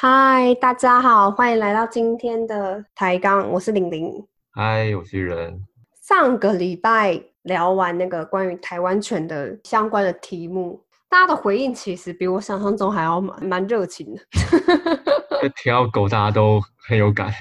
嗨，大家好，欢迎来到今天的抬杠，我是玲玲。嗨，我是人。上个礼拜聊完那个关于台湾犬的相关的题目，大家的回应其实比我想象中还要蛮蛮热情的。听到狗，大家都很有感。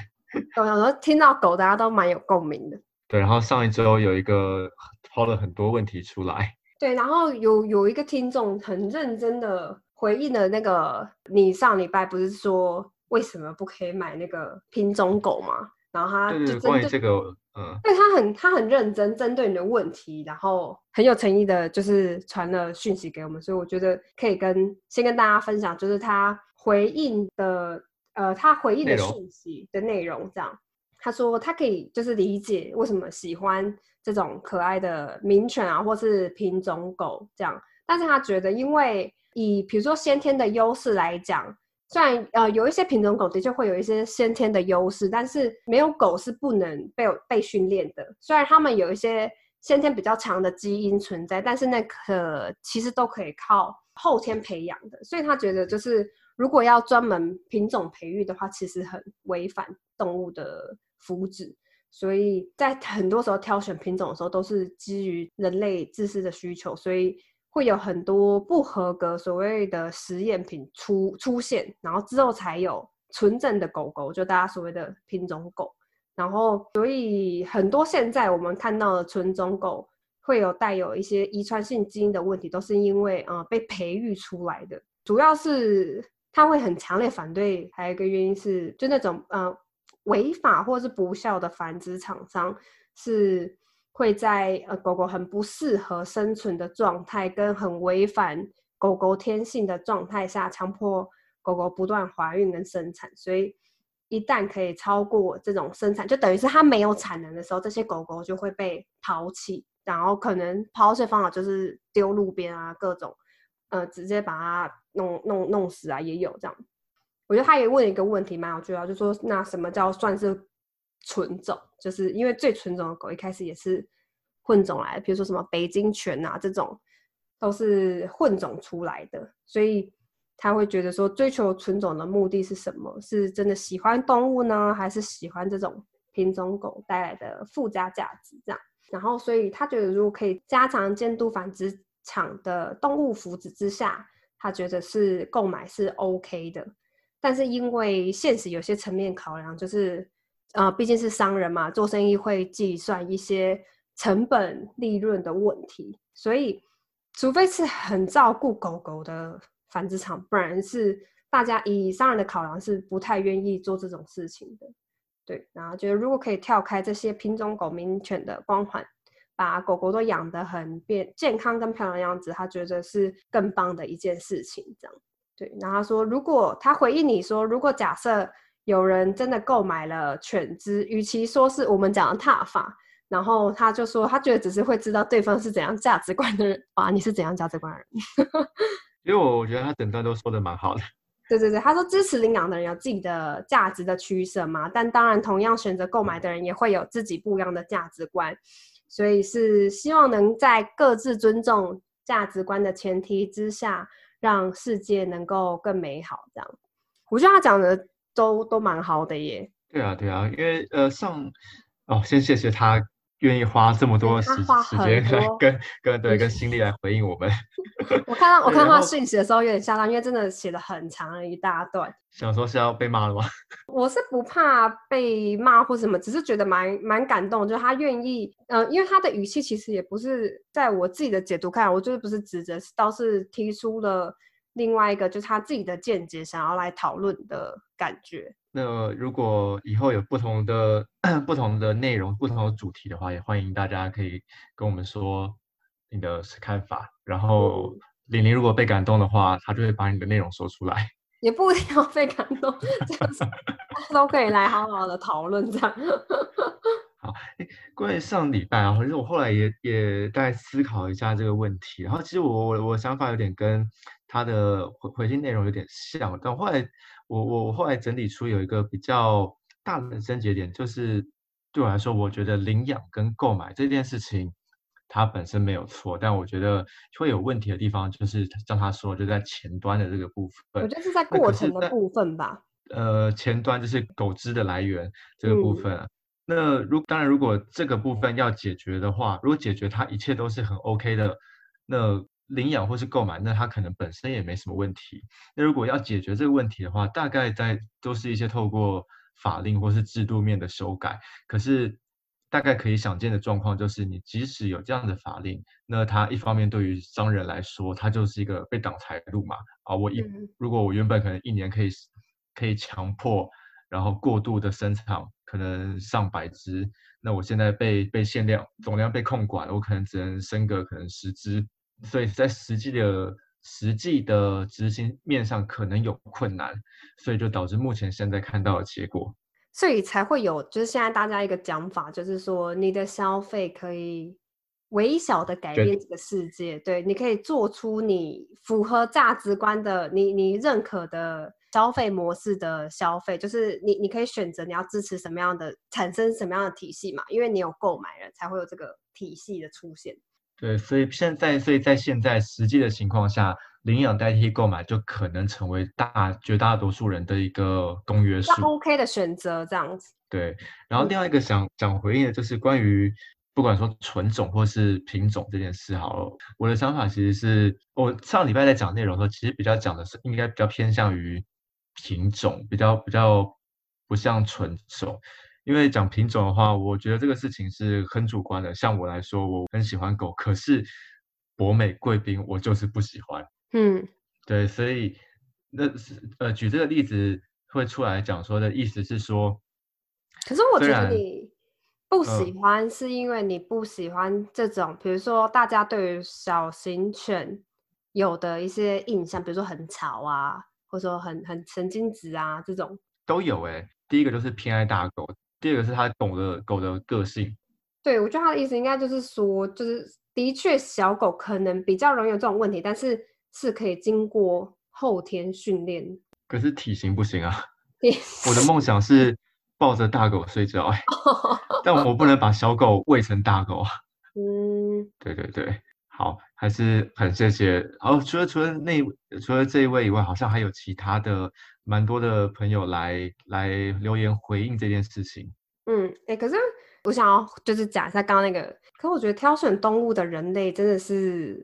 有时候听到狗，大家都蛮有共鸣的。对，然后上一周有一个抛了很多问题出来。对，然后有有一个听众很认真的回应了那个，你上礼拜不是说为什么不可以买那个品种狗吗？然后他就关于这个，嗯，对他很他很认真针对你的问题，然后很有诚意的，就是传了讯息给我们，所以我觉得可以跟先跟大家分享，就是他回应的，呃，他回应的讯息的内容这样。他说他可以就是理解为什么喜欢这种可爱的名犬啊，或是品种狗这样，但是他觉得因为以比如说先天的优势来讲，虽然呃有一些品种狗的确会有一些先天的优势，但是没有狗是不能被被训练的。虽然他们有一些先天比较强的基因存在，但是那可其实都可以靠后天培养的。所以他觉得就是如果要专门品种培育的话，其实很违反动物的。福祉，所以在很多时候挑选品种的时候，都是基于人类自私的需求，所以会有很多不合格所谓的实验品出出现，然后之后才有纯正的狗狗，就大家所谓的品种狗。然后，所以很多现在我们看到的纯种狗会有带有一些遗传性基因的问题，都是因为呃被培育出来的。主要是他会很强烈反对，还有一个原因是就那种呃。违法或是不孝的繁殖厂商是会在呃狗狗很不适合生存的状态，跟很违反狗狗天性的状态下，强迫狗狗不断怀孕跟生产。所以一旦可以超过这种生产，就等于是它没有产能的时候，这些狗狗就会被抛弃，然后可能抛弃方法就是丢路边啊，各种呃直接把它弄弄弄死啊，也有这样。我觉得他也问了一个问题蛮有趣的，就说那什么叫算是纯种？就是因为最纯种的狗一开始也是混种来的，比如说什么北京犬啊这种都是混种出来的，所以他会觉得说追求纯种的目的是什么？是真的喜欢动物呢，还是喜欢这种品种狗带来的附加价值？这样，然后所以他觉得如果可以加强监督繁殖场的动物福祉之下，他觉得是购买是 OK 的。但是因为现实有些层面考量，就是，呃，毕竟是商人嘛，做生意会计算一些成本利润的问题，所以除非是很照顾狗狗的繁殖场，不然是大家以商人的考量是不太愿意做这种事情的。对，然后觉得如果可以跳开这些品种狗、名犬的光环，把狗狗都养得很变健康跟漂亮的样子，他觉得是更棒的一件事情，这样。对，然后他说，如果他回应你说，如果假设有人真的购买了犬只，与其说是我们讲的踏法，然后他就说，他觉得只是会知道对方是怎样价值观的人啊，你是怎样价值观的人？因为我我觉得他整段都说的蛮好的。对对对，他说支持领养的人有自己的价值的取舍嘛，但当然同样选择购买的人也会有自己不一样的价值观，所以是希望能在各自尊重价值观的前提之下。让世界能够更美好，这样，我觉得他讲的都都蛮好的耶。对啊，对啊，因为呃，上哦，先谢谢他。愿意花这么多时时间来跟跟对跟心力来回应我们。我看到我看到他讯息的时候有点吓到，因为真的写了很长一大段。想说是要被骂了吗？我是不怕被骂或什么，只是觉得蛮蛮感动，就是他愿意，嗯，因为他的语气其实也不是在我自己的解读看，我就是不是指责，倒是提出了另外一个就是他自己的见解，想要来讨论的感觉。那如果以后有不同的 不同的内容、不同的主题的话，也欢迎大家可以跟我们说你的看法。然后玲玲如果被感动的话，她就会把你的内容说出来。也不一定要被感动，这样子都可以来好好的讨论这样。好，哎关于上礼拜啊，其实我后来也也在思考一下这个问题。然后其实我我我想法有点跟他的回回信内容有点像，但后来。我我我后来整理出有一个比较大的症结点，就是对我来说，我觉得领养跟购买这件事情，它本身没有错，但我觉得会有问题的地方，就是像他说，就在前端的这个部分。我觉得是在过程的部分吧。呃前端，就是狗只的来源这个部分。那如当然，如果这个部分要解决的话，如果解决它一切都是很 OK 的，那领养或是购买，那它可能本身也没什么问题。那如果要解决这个问题的话，大概在都是一些透过法令或是制度面的修改。可是大概可以想见的状况就是，你即使有这样的法令，那它一方面对于商人来说，它就是一个被挡财路嘛。啊，我一如果我原本可能一年可以可以强迫。然后过度的生产可能上百只，那我现在被被限量总量被控管，我可能只能升个可能十只，所以在实际的实际的执行面上可能有困难，所以就导致目前现在看到的结果，所以才会有就是现在大家一个讲法，就是说你的消费可以微小的改变这个世界，对，你可以做出你符合价值观的，你你认可的。消费模式的消费，就是你你可以选择你要支持什么样的，产生什么样的体系嘛？因为你有购买了，才会有这个体系的出现。对，所以现在，所以在现在实际的情况下，领养代替购买就可能成为大绝大多数人的一个公约数。OK 的选择这样子。对，然后另外一个想想回应的就是关于不管说纯种或是品种这件事，好了，我的想法其实是我上礼拜在讲内容的时候，其实比较讲的是应该比较偏向于。品种比较比较不像纯种，因为讲品种的话，我觉得这个事情是很主观的。像我来说，我很喜欢狗，可是博美贵宾我就是不喜欢。嗯，对，所以那是呃举这个例子会出来讲说的意思是说，可是我觉得你不喜欢是因为你不喜欢这种，比如说大家对于小型犬有的一些印象，比如说很吵啊。或者说很很神经质啊，这种都有哎。第一个就是偏爱大狗，第二个是他懂得狗的个性。对，我觉得他的意思应该就是说，就是的确小狗可能比较容易有这种问题，但是是可以经过后天训练。可是体型不行啊。我的梦想是抱着大狗睡觉，但我不能把小狗喂成大狗啊。嗯，对对对。好，还是很谢谢。好，除了除了那除了这一位以外，好像还有其他的蛮多的朋友来来留言回应这件事情。嗯，哎，可是我想要就是讲一下刚刚那个，可我觉得挑选动物的人类真的是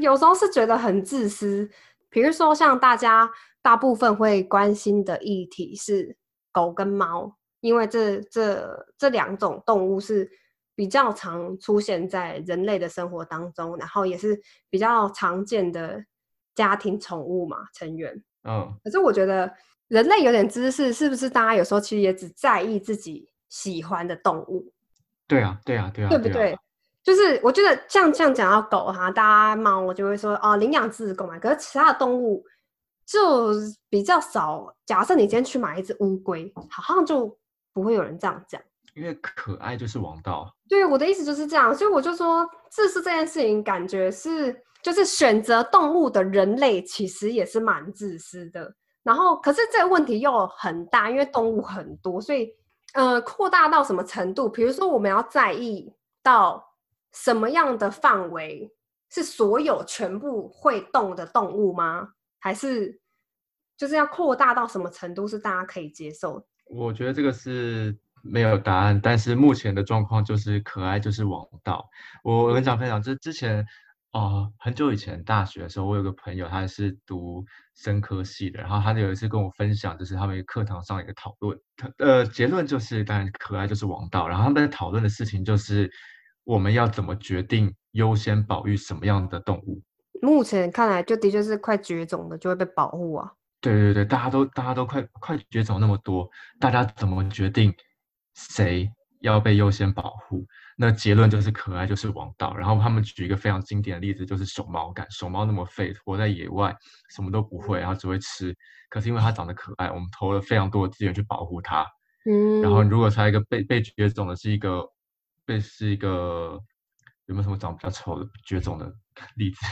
有时候是觉得很自私。比如说像大家大部分会关心的议题是狗跟猫，因为这这这两种动物是。比较常出现在人类的生活当中，然后也是比较常见的家庭宠物嘛成员。嗯，可是我觉得人类有点知识，是不是？大家有时候其实也只在意自己喜欢的动物。对啊，对啊，对啊，对不对？就是我觉得像像讲到狗哈，大家猫我就会说哦，领养自狗嘛。可是其他的动物就比较少。假设你今天去买一只乌龟，好像就不会有人这样讲。因为可爱就是王道，对我的意思就是这样，所以我就说，自私这件事情，感觉是就是选择动物的人类其实也是蛮自私的。然后，可是这个问题又很大，因为动物很多，所以呃，扩大到什么程度？比如说，我们要在意到什么样的范围？是所有全部会动的动物吗？还是就是要扩大到什么程度是大家可以接受？我觉得这个是。没有答案，但是目前的状况就是可爱就是王道。我很想分享，就是之前啊，很久以前大学的时候，我有个朋友，他是读生科系的，然后他有一次跟我分享，就是他们课堂上一个讨论，呃，结论就是，当然可爱就是王道。然后他们在讨论的事情就是，我们要怎么决定优先保育什么样的动物？目前看来，就的确是快绝种的就会被保护啊。对对对，大家都大家都快快绝种那么多，大家怎么决定？谁要被优先保护？那结论就是可爱就是王道。然后他们举一个非常经典的例子，就是熊猫。感熊猫那么废，活在野外，什么都不会，然后只会吃。可是因为它长得可爱，我们投了非常多的资源去保护它。嗯。然后如果它一个被被绝种的是一个被是一个有没有什么长得比较丑的绝种的 例子？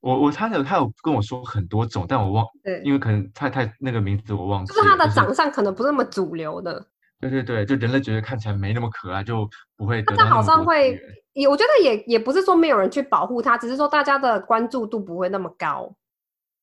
我我他有他有跟我说很多种，但我忘，对，因为可能太太那个名字我忘记，就是他的长相可能不是那么主流的。对对对，就人类觉得看起来没那么可爱，就不会。大家好像会，也我觉得也也不是说没有人去保护它，只是说大家的关注度不会那么高。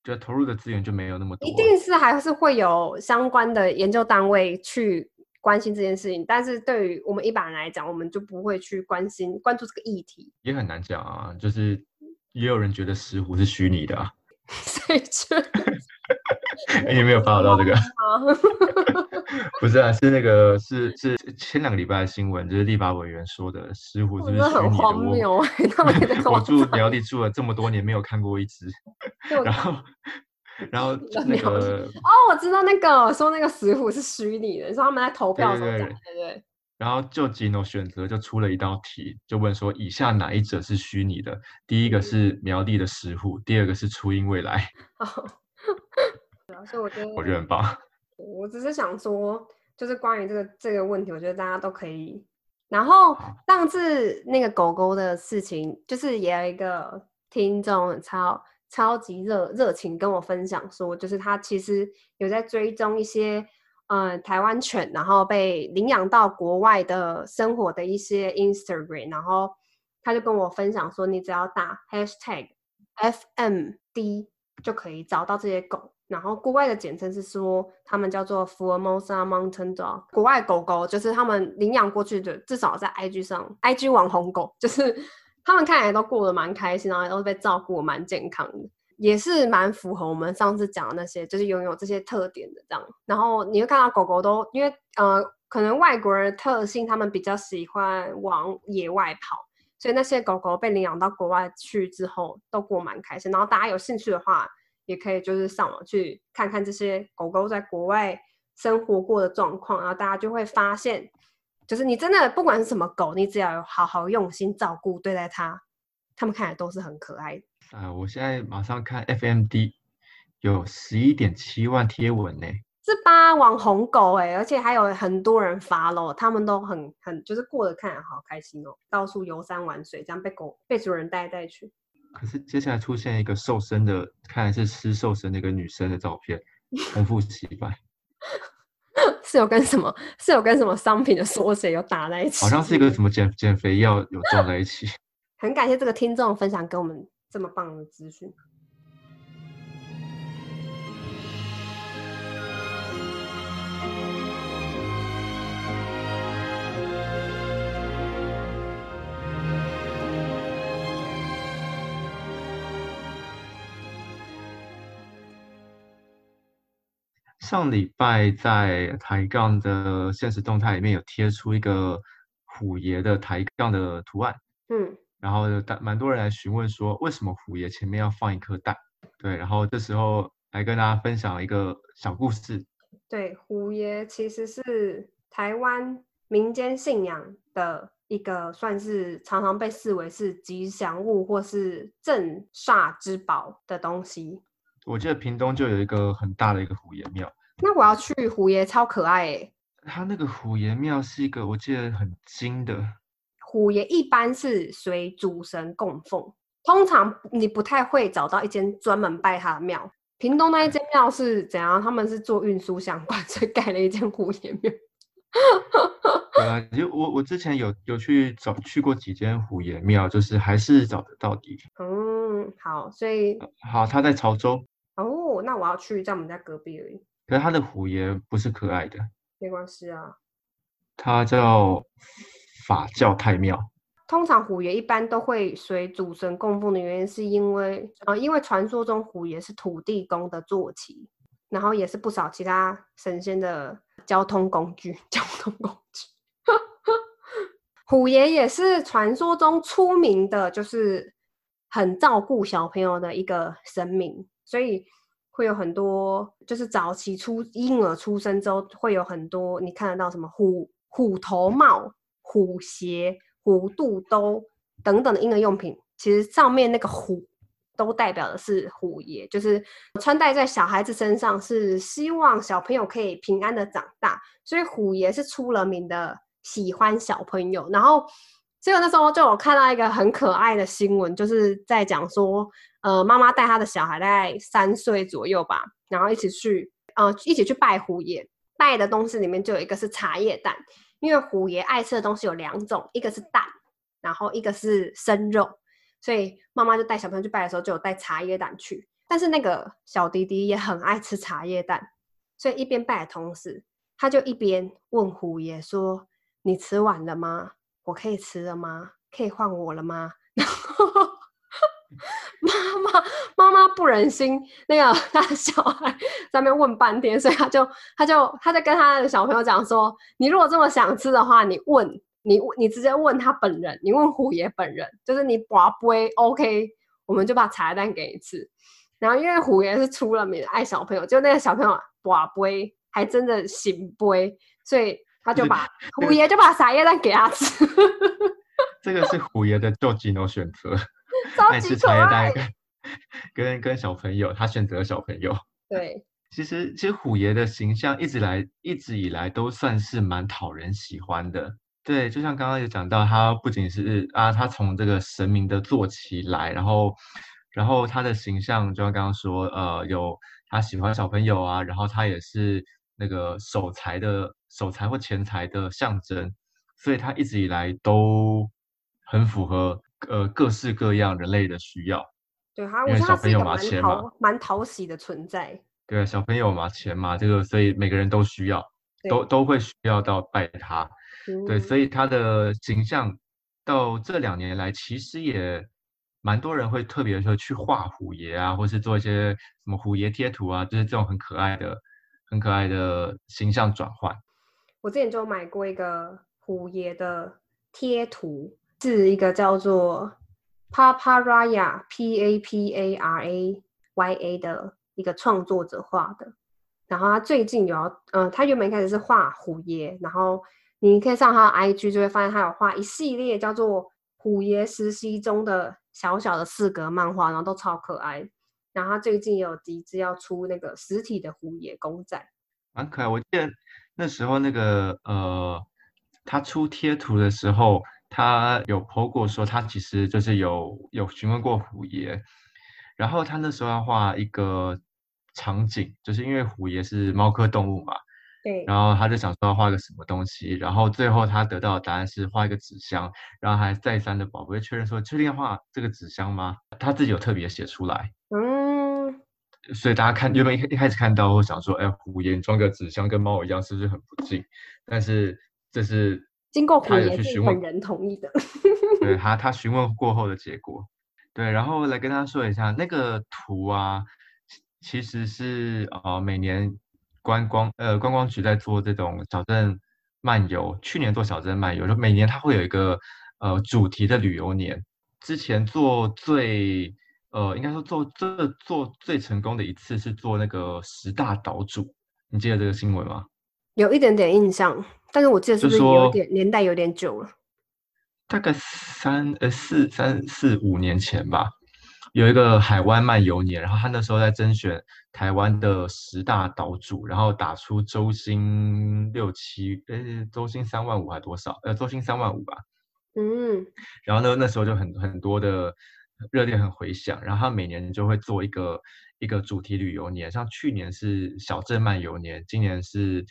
就投入的资源就没有那么多。一定是还是会有相关的研究单位去关心这件事情，但是对于我们一般人来讲，我们就不会去关心关注这个议题。也很难讲啊，就是也有人觉得石斛是虚拟的啊。所以就哎，你没有发到这个？不是啊，是那个是是前两个礼拜的新闻，就是立法委员说的石虎是不是虚拟的？我我住苗栗住了这么多年，没有看过一只。然后然后那个哦，我知道那个说那个石虎是虚拟的，说他们在投票的时候讲，对对。然后就 Gino 选择就出了一道题，就问说以下哪一者是虚拟的？第一个是苗栗的石虎，第二个是初音未来。所以我觉得我觉得很棒。我只是想说，就是关于这个这个问题，我觉得大家都可以。然后上次那个狗狗的事情，就是也有一个听众超超级热热情跟我分享说，就是他其实有在追踪一些嗯台湾犬，然后被领养到国外的生活的一些 Instagram，然后他就跟我分享说，你只要打 Hashtag FMD 就可以找到这些狗。然后国外的简称是说，他们叫做 Formosa Mountain Dog。国外狗狗就是他们领养过去的，至少在 IG 上，IG 网红狗，就是 他们看起来都过得蛮开心，然后都被照顾蛮健康的，也是蛮符合我们上次讲的那些，就是拥有这些特点的这样。然后你会看到狗狗都因为呃，可能外国人特性，他们比较喜欢往野外跑，所以那些狗狗被领养到国外去之后，都过蛮开心。然后大家有兴趣的话。也可以就是上网去看看这些狗狗在国外生活过的状况，然后大家就会发现，就是你真的不管是什么狗，你只要有好好用心照顾对待它，它们看来都是很可爱的。啊，我现在马上看 FMD 有十一点七万贴文呢，是吧？网红狗哎，而且还有很多人发喽，他们都很很就是过得看来好开心哦，到处游山玩水，这样被狗被主人带带去。可是接下来出现一个瘦身的，看来是吃瘦身的一个女生的照片，重复洗白，是有跟什么？是有跟什么商品的缩写有打在一起？好像是一个什么减减肥药有撞在一起。很感谢这个听众分享给我们这么棒的资讯。上礼拜在抬杠的现实动态里面有贴出一个虎爷的抬杠的图案，嗯，然后蛮蛮多人来询问说，为什么虎爷前面要放一颗蛋？对，然后这时候来跟大家分享一个小故事。对，虎爷其实是台湾民间信仰的一个，算是常常被视为是吉祥物或是镇煞之宝的东西。我记得屏东就有一个很大的一个虎爷庙，那我要去虎爷，超可爱哎！他那个虎爷庙是一个我记得很精的虎爷，一般是随主神供奉，通常你不太会找到一间专门拜他的庙。屏东那一间庙是怎样？他们是做运输相关，所以盖了一间虎爷庙。对啊，就我我之前有有去找去过几间虎爷庙，就是还是找得到的。嗯，好，所以好，他在潮州。哦，那我要去在我们家隔壁而已。可是他的虎爷不是可爱的，没关系啊。他叫法教太庙。通常虎爷一般都会随主神供奉的原因，是因为呃，因为传说中虎爷是土地公的坐骑，然后也是不少其他神仙的交通工具。交通工具。虎爷也是传说中出名的，就是很照顾小朋友的一个神明。所以会有很多，就是早期出婴儿出生之后，会有很多你看得到什么虎虎头帽、虎鞋、虎肚兜等等的婴儿用品，其实上面那个虎都代表的是虎爷，就是穿戴在小孩子身上，是希望小朋友可以平安的长大。所以虎爷是出了名的喜欢小朋友。然后，所以那时候就有看到一个很可爱的新闻，就是在讲说。呃，妈妈带她的小孩大概三岁左右吧，然后一起去，呃，一起去拜虎爷。拜的东西里面就有一个是茶叶蛋，因为虎爷爱吃的东西有两种，一个是蛋，然后一个是生肉，所以妈妈就带小朋友去拜的时候就有带茶叶蛋去。但是那个小弟弟也很爱吃茶叶蛋，所以一边拜的同时，他就一边问虎爷说：“你吃完了吗？我可以吃了吗？可以换我了吗？” 然后妈妈妈妈不忍心那个他的小孩在那边问半天，所以他就他就他在跟他的小朋友讲说：“你如果这么想吃的话，你问你你直接问他本人，你问虎爷本人，就是你拔杯 OK，我们就把茶叶蛋给你吃。”然后因为虎爷是出了名爱小朋友，就那个小朋友拔杯还真的行杯，所以他就把虎爷就把茶叶蛋给他吃。这个是虎爷的就几种选择，爱吃茶叶蛋跟跟跟小朋友，他选择小朋友。对，其实其实虎爷的形象一直来一直以来都算是蛮讨人喜欢的。对，就像刚刚有讲到，他不仅是啊，他从这个神明的坐骑来，然后。然后他的形象，就像刚刚说，呃，有他喜欢小朋友啊，然后他也是那个守财的守财或钱财的象征，所以他一直以来都很符合呃各式各样人类的需要。对，它因为小朋友嘛，钱嘛，蛮讨喜的存在。对，小朋友嘛，钱嘛，这个所以每个人都需要，都都会需要到拜他。对，所以他的形象到这两年来其实也。蛮多人会特别说去画虎爷啊，或是做一些什么虎爷贴图啊，就是这种很可爱的、很可爱的形象转换。我之前就买过一个虎爷的贴图，是一个叫做 Paparaya P A P A R A Y A 的一个创作者画的。然后他最近有要，嗯，他原本一开始是画虎爷，然后你可以上他的 IG 就会发现他有画一系列叫做虎爷实习中的。小小的四格漫画，然后都超可爱。然后他最近有集资要出那个实体的虎爷公仔，蛮可爱。我记得那时候那个呃，他出贴图的时候，他有 PO 过说他其实就是有有询问过虎爷，然后他那时候要画一个场景，就是因为虎爷是猫科动物嘛。对，然后他就想说要画个什么东西，然后最后他得到的答案是画一个纸箱，然后还再三的宝贝确认说确定要画这个纸箱吗？他自己有特别写出来，嗯，所以大家看原本一一开始看到我想说，哎，虎爷装个纸箱跟猫一样，是不是很不敬？但是这是经过虎爷本人同意的，对 他他询问过后的结果，对，然后来跟他说一下那个图啊，其实是呃每年。观光呃，观光局在做这种小镇漫游。去年做小镇漫游，就每年它会有一个呃主题的旅游年。之前做最呃，应该说做这做最成功的一次是做那个十大岛主。你记得这个新闻吗？有一点点印象，但是我记得是不是有点年代有点久了？大概三呃四三四五年前吧。有一个海湾漫游年，然后他那时候在甄选台湾的十大岛主，然后打出周薪六七，呃，周薪三万五还多少？呃，周薪三万五吧。嗯。然后呢，那时候就很很多的热烈很回响，然后他每年就会做一个一个主题旅游年，像去年是小镇漫游年，今年是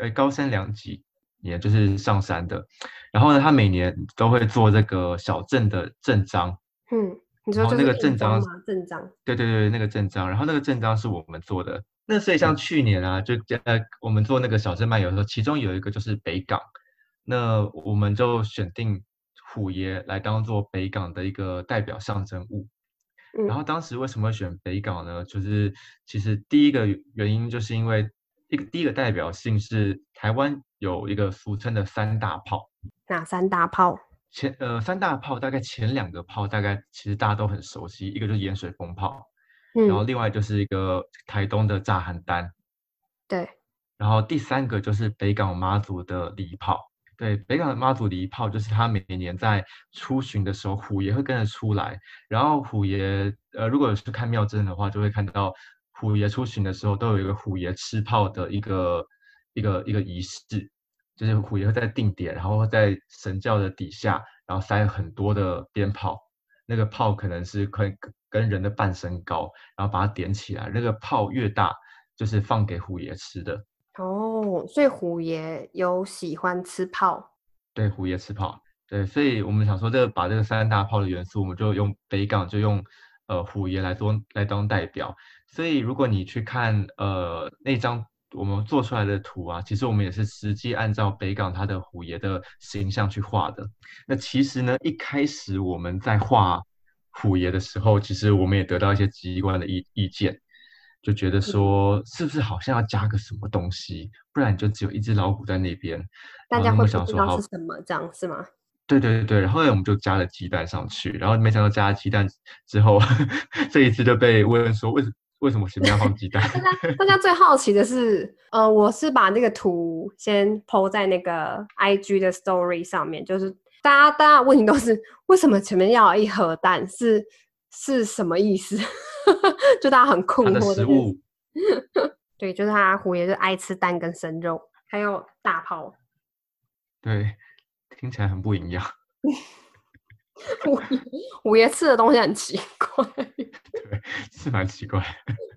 呃高山两级年，就是上山的。然后呢，他每年都会做这个小镇的镇章。嗯。然后那个镇章镇章，对对对，那个镇章，然后那个镇章是我们做的。那所以像去年啊，就呃我们做那个小镇漫游的时候，其中有一个就是北港，那我们就选定虎爷来当做北港的一个代表象征物。然后当时为什么会选北港呢？就是其实第一个原因就是因为一个第一个代表性是台湾有一个俗称的三大炮。哪三大炮？前呃三大炮大概前两个炮大概其实大家都很熟悉，一个就是盐水风炮，然后另外就是一个台东的炸邯郸，对，然后第三个就是北港妈祖的礼炮，对，北港的妈祖礼炮就是他每年在出巡的时候，虎爷会跟着出来，然后虎爷呃如果是看庙真的话，就会看到虎爷出巡的时候都有一个虎爷吃炮的一个一个一个仪式。就是虎爷会在定点，然后在神教的底下，然后塞很多的鞭炮，那个炮可能是可以跟人的半身高，然后把它点起来，那个炮越大，就是放给虎爷吃的。哦，所以虎爷有喜欢吃炮？对，虎爷吃炮。对，所以我们想说，这个把这个三大炮的元素，我们就用北港，就用呃虎爷来做来当代表，所以如果你去看呃那张我们做出来的图啊，其实我们也是实际按照北港它的虎爷的形象去画的。那其实呢，一开始我们在画虎爷的时候，其实我们也得到一些机关的意意见，就觉得说是不是好像要加个什么东西，不然就只有一只老虎在那边，大家会不知道是什么，这样是吗？对对对然后来我们就加了鸡蛋上去，然后没想到加了鸡蛋之后，这一次就被问说为什为什么前面要放鸡蛋？大家大家最好奇的是，呃，我是把那个图先 PO 在那个 IG 的 Story 上面，就是大家大家问题都是为什么前面要一盒蛋，是是什么意思？就大家很困惑的食物。对，就是他虎爷就爱吃蛋跟生肉，还有大炮。对。听起来很不营养。五五爷吃的东西很奇怪，对，是蛮奇怪。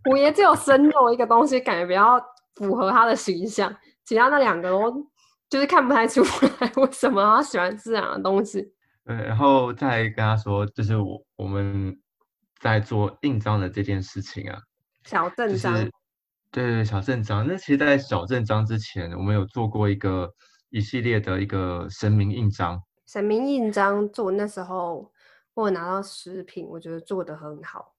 五爷只有生肉一个东西，感觉比较符合他的形象，其他那两个都就是看不太出来为什么他喜欢吃这样的东西。对，然后再跟他说，就是我我们在做印章的这件事情啊，小镇章，对对，小镇章。那其实，在小镇章之前，我们有做过一个。一系列的一个神明印章，神明印章做那时候我拿到食品，我觉得做的很好。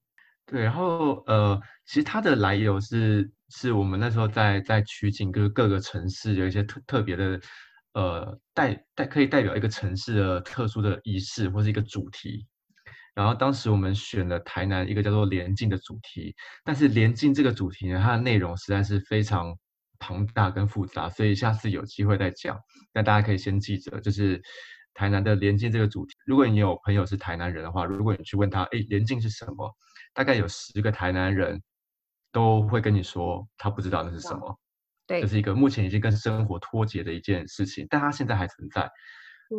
对，然后呃，其实它的来由是是我们那时候在在取景，就是各个城市有一些特特别的呃代代可以代表一个城市的特殊的仪式或是一个主题。然后当时我们选了台南一个叫做连境的主题，但是连境这个主题呢，它的内容实在是非常。庞大跟复杂，所以下次有机会再讲。那大家可以先记着，就是台南的连境这个主题。如果你有朋友是台南人的话，如果你去问他，哎，连境是什么？大概有十个台南人都会跟你说，他不知道那是什么。对，这是一个目前已经跟生活脱节的一件事情，但它现在还存在。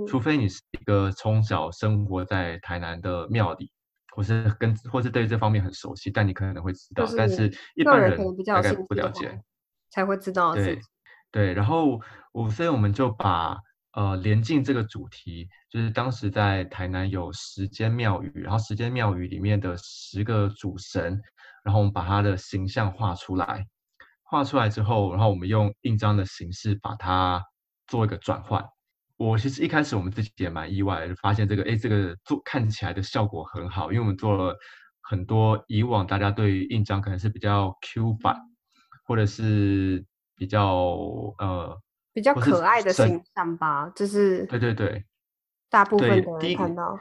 除非你是一个从小生活在台南的庙里，或是跟或是对这方面很熟悉，但你可能会知道，但是一般人大概不了解。才会知道对对，然后我所以我们就把呃连进这个主题，就是当时在台南有十间庙宇，然后十间庙宇里面的十个主神，然后我们把他的形象画出来，画出来之后，然后我们用印章的形式把它做一个转换。我其实一开始我们自己也蛮意外，就发现这个哎这个做看起来的效果很好，因为我们做了很多以往大家对于印章可能是比较 Q 版。或者是比较呃比较可爱的形象吧，就是对对对，大部分的人看到，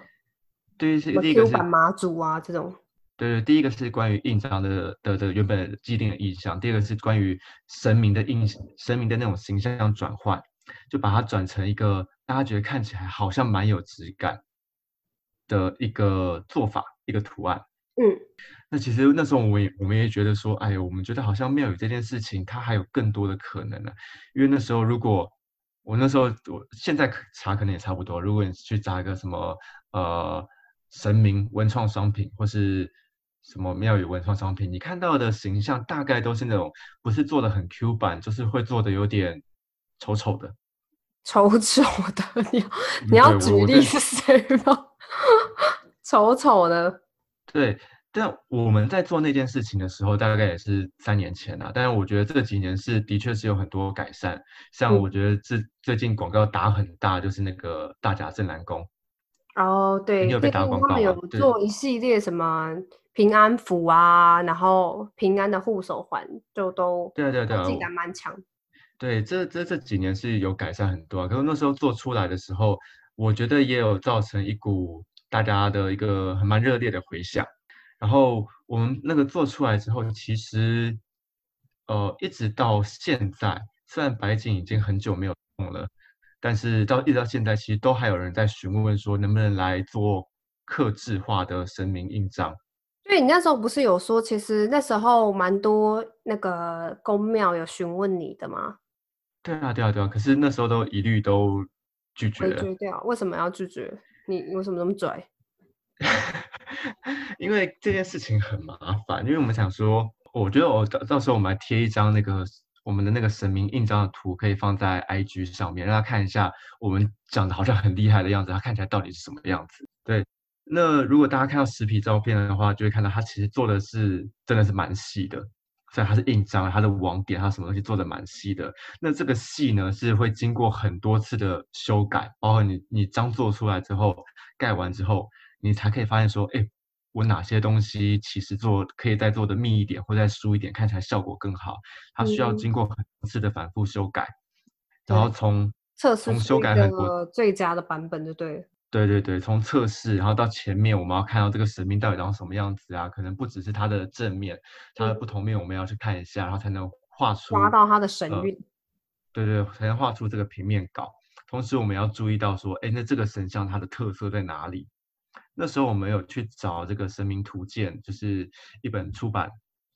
对是第一个是马祖啊这种，对对，第一个是关于印章的的的原本既定的印象，第二个是关于神明的印神明的那种形象转换，就把它转成一个大家觉得看起来好像蛮有质感的一个做法，一个图案，嗯。那其实那时候我们也我们也觉得说，哎呦，我们觉得好像庙宇这件事情它还有更多的可能呢。因为那时候如果我那时候我现在查可能也差不多，如果你去查一个什么呃神明文创商品或是什么庙宇文创商品，你看到的形象大概都是那种不是做的很 Q 版，就是会做的有点丑丑的，丑丑的。你你要举例是谁吗？丑丑的，对。但我们在做那件事情的时候，大概也是三年前了。但是我觉得这几年是的确是有很多改善。像我觉得最最近广告打很大，就是那个大甲镇南宫。哦，对，你有被打广告吗？有做一系列什么平安符啊，然后平安的护手环，就都对对对，质感蛮强。对，这这这几年是有改善很多。可是那时候做出来的时候，我觉得也有造成一股大家的一个很蛮热烈的回响。然后我们那个做出来之后，其实，呃，一直到现在，虽然白景已经很久没有用了，但是到一直到现在，其实都还有人在询问说，能不能来做刻制化的神明印章。对你那时候不是有说，其实那时候蛮多那个宫庙有询问你的吗？对啊，对啊，对啊。可是那时候都一律都拒绝了。拒掉？为什么要拒绝？你为什么那么拽？因为这件事情很麻烦，因为我们想说，我觉得我到到时候我们来贴一张那个我们的那个神明印章的图，可以放在 IG 上面，让他看一下我们长得好像很厉害的样子，他看起来到底是什么样子。对，那如果大家看到实体照片的话，就会看到他其实做的是真的是蛮细的，虽然它是印章，它的网点它什么东西做的蛮细的。那这个细呢，是会经过很多次的修改，包括你你章做出来之后，盖完之后，你才可以发现说，哎，我哪些东西其实做可以再做的密一点，或再疏一点，看起来效果更好。它需要经过很多次的反复修改，然后从测试修改很多最佳的版本就对。对对对，从测试然后到前面，我们要看到这个神明到底长什么样子啊？可能不只是它的正面，它的不同面我们要去看一下，然后才能画出抓到它的神韵。对对，才能画出这个平面稿。同时，我们要注意到说，哎，那这个神像它的特色在哪里？那时候我们有去找这个神明图鉴，就是一本出版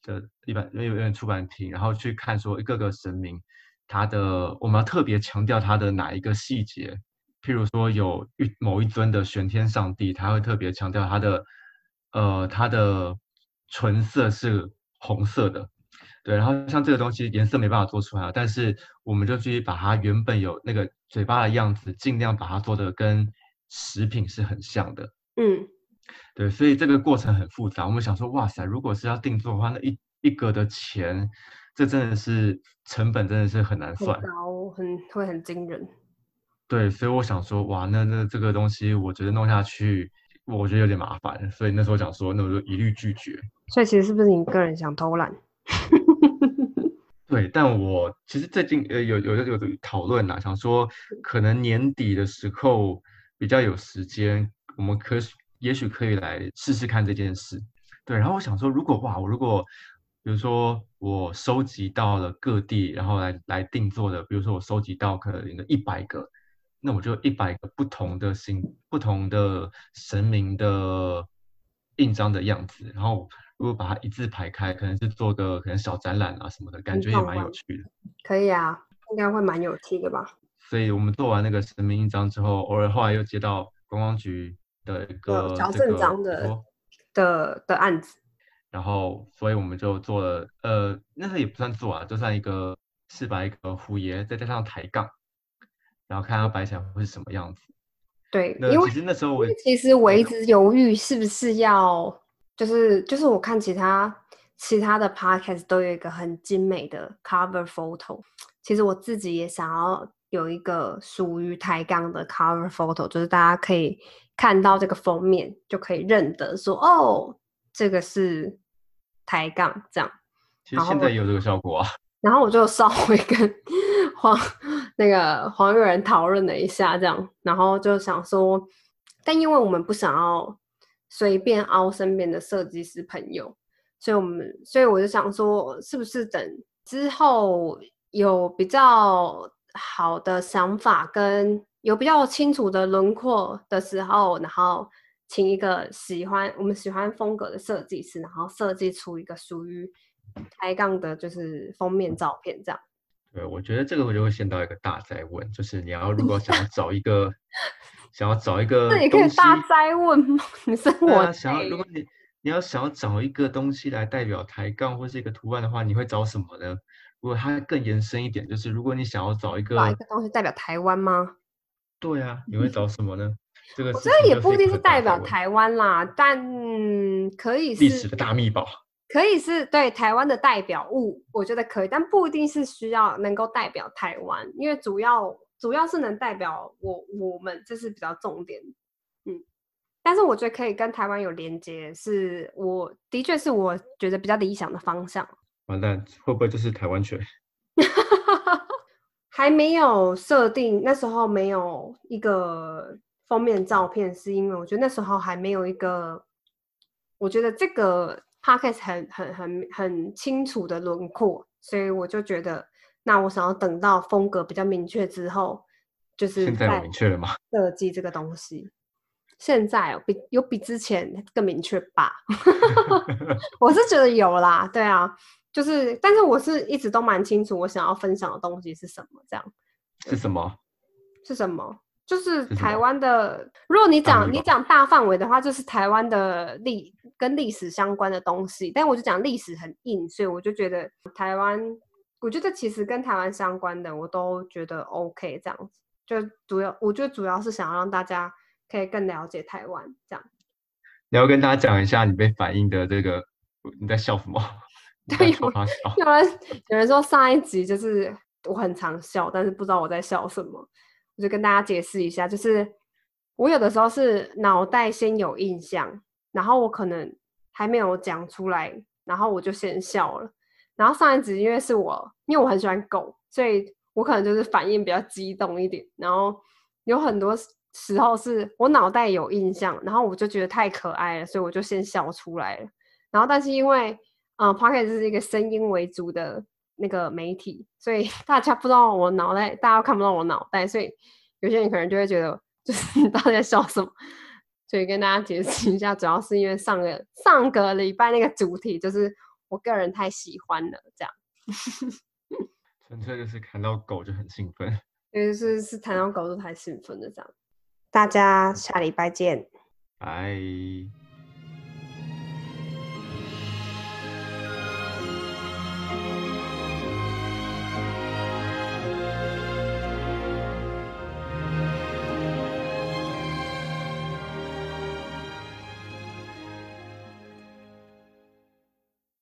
的一本有有点出版品，然后去看说一个个神明，它的我们要特别强调它的哪一个细节。譬如说，有一某一尊的玄天上帝，他会特别强调他的，呃，他的唇色是红色的，对。然后像这个东西颜色没办法做出来，但是我们就去把它原本有那个嘴巴的样子，尽量把它做的跟食品是很像的。嗯，对。所以这个过程很复杂。我们想说，哇塞，如果是要定做的话，那一一格的钱，这真的是成本真的是很难算，高，很会很惊人。对，所以我想说，哇，那那这个东西，我觉得弄下去，我觉得有点麻烦，所以那时候想说，那我就一律拒绝。所以其实是不是你个人想偷懒？对，但我其实最近呃有有有讨论啦，想说可能年底的时候比较有时间，我们可也许可以来试试看这件事。对，然后我想说，如果哇，我如果比如说我收集到了各地，然后来来定做的，比如说我收集到可能有一百个。那我就一百个不同的形、不同的神明的印章的样子，然后如果把它一字排开，可能是做个可能小展览啊什么的，感觉也蛮有趣的。可以啊，应该会蛮有趣的吧？所以我们做完那个神明印章之后，偶尔后来又接到观光局的一个矫正章的的的案子，然后所以我们就做了，呃，那个也不算做啊，就算一个是把一个虎爷再加上抬杠。然后看它摆起来会是什么样子？对，因为其实那时候我其实我一直犹豫是不是要，就是就是我看其他其他的 podcast 都有一个很精美的 cover photo，其实我自己也想要有一个属于抬杠的 cover photo，就是大家可以看到这个封面就可以认得说哦，这个是抬杠这样。其实现在也有这个效果啊。然后我就稍微跟 黄那个黄玉仁讨论了一下，这样，然后就想说，但因为我们不想要随便凹身边的设计师朋友，所以我们，所以我就想说，是不是等之后有比较好的想法跟有比较清楚的轮廓的时候，然后请一个喜欢我们喜欢风格的设计师，然后设计出一个属于。抬杠的就是封面照片这样。对，我觉得这个我就会陷到一个大灾问，就是你要如果想要 找一个，想要找一个，这也可以大灾问吗？你生活想要，如果你你要想要找一个东西来代表抬杠或是一个图案的话，你会找什么呢？如果它更延伸一点，就是如果你想要找一个找一个东西代表台湾吗？对啊，你会找什么呢？这个我觉得也不一定是代表台湾啦，但可以是历史的大秘宝。可以是对台湾的代表物，我觉得可以，但不一定是需要能够代表台湾，因为主要主要是能代表我我们，这是比较重点。嗯，但是我觉得可以跟台湾有连接，是我的确是我觉得比较理想的方向。完蛋，会不会就是台湾犬？还没有设定，那时候没有一个封面照片，是因为我觉得那时候还没有一个，我觉得这个。Podcast 很很很很清楚的轮廓，所以我就觉得，那我想要等到风格比较明确之后，就是现在有明确了吗？设计这个东西，现在有比有比之前更明确吧？我是觉得有啦，对啊，就是，但是我是一直都蛮清楚我想要分享的东西是什么，这样是什么？是什么？就是台湾的，如果你讲你讲大范围的话，就是台湾的历跟历史相关的东西。但我就讲历史很硬，所以我就觉得台湾，我觉得其实跟台湾相关的我都觉得 OK 这样子。就主要，我觉得主要是想要让大家可以更了解台湾这样。你要跟大家讲一下你被反映的这个你在笑什么？对，有。有人有人说上一集就是我很常笑，但是不知道我在笑什么，我就跟大家解释一下，就是我有的时候是脑袋先有印象，然后我可能还没有讲出来，然后我就先笑了。然后上一集因为是我，因为我很喜欢狗，所以我可能就是反应比较激动一点，然后有很多时候是我脑袋有印象，然后我就觉得太可爱了，所以我就先笑出来了。然后但是因为嗯 p o c k e t 是一个声音为主的那个媒体，所以 大家不知道我脑袋，大家看不到我脑袋，所以有些人可能就会觉得，就是你到底在笑什么？所以跟大家解释一下，主要是因为上个上个礼拜那个主题就是我个人太喜欢了，这样。纯粹就是看到狗就很兴奋，就是是谈到狗就太兴奋了，这样。大家下礼拜见，拜。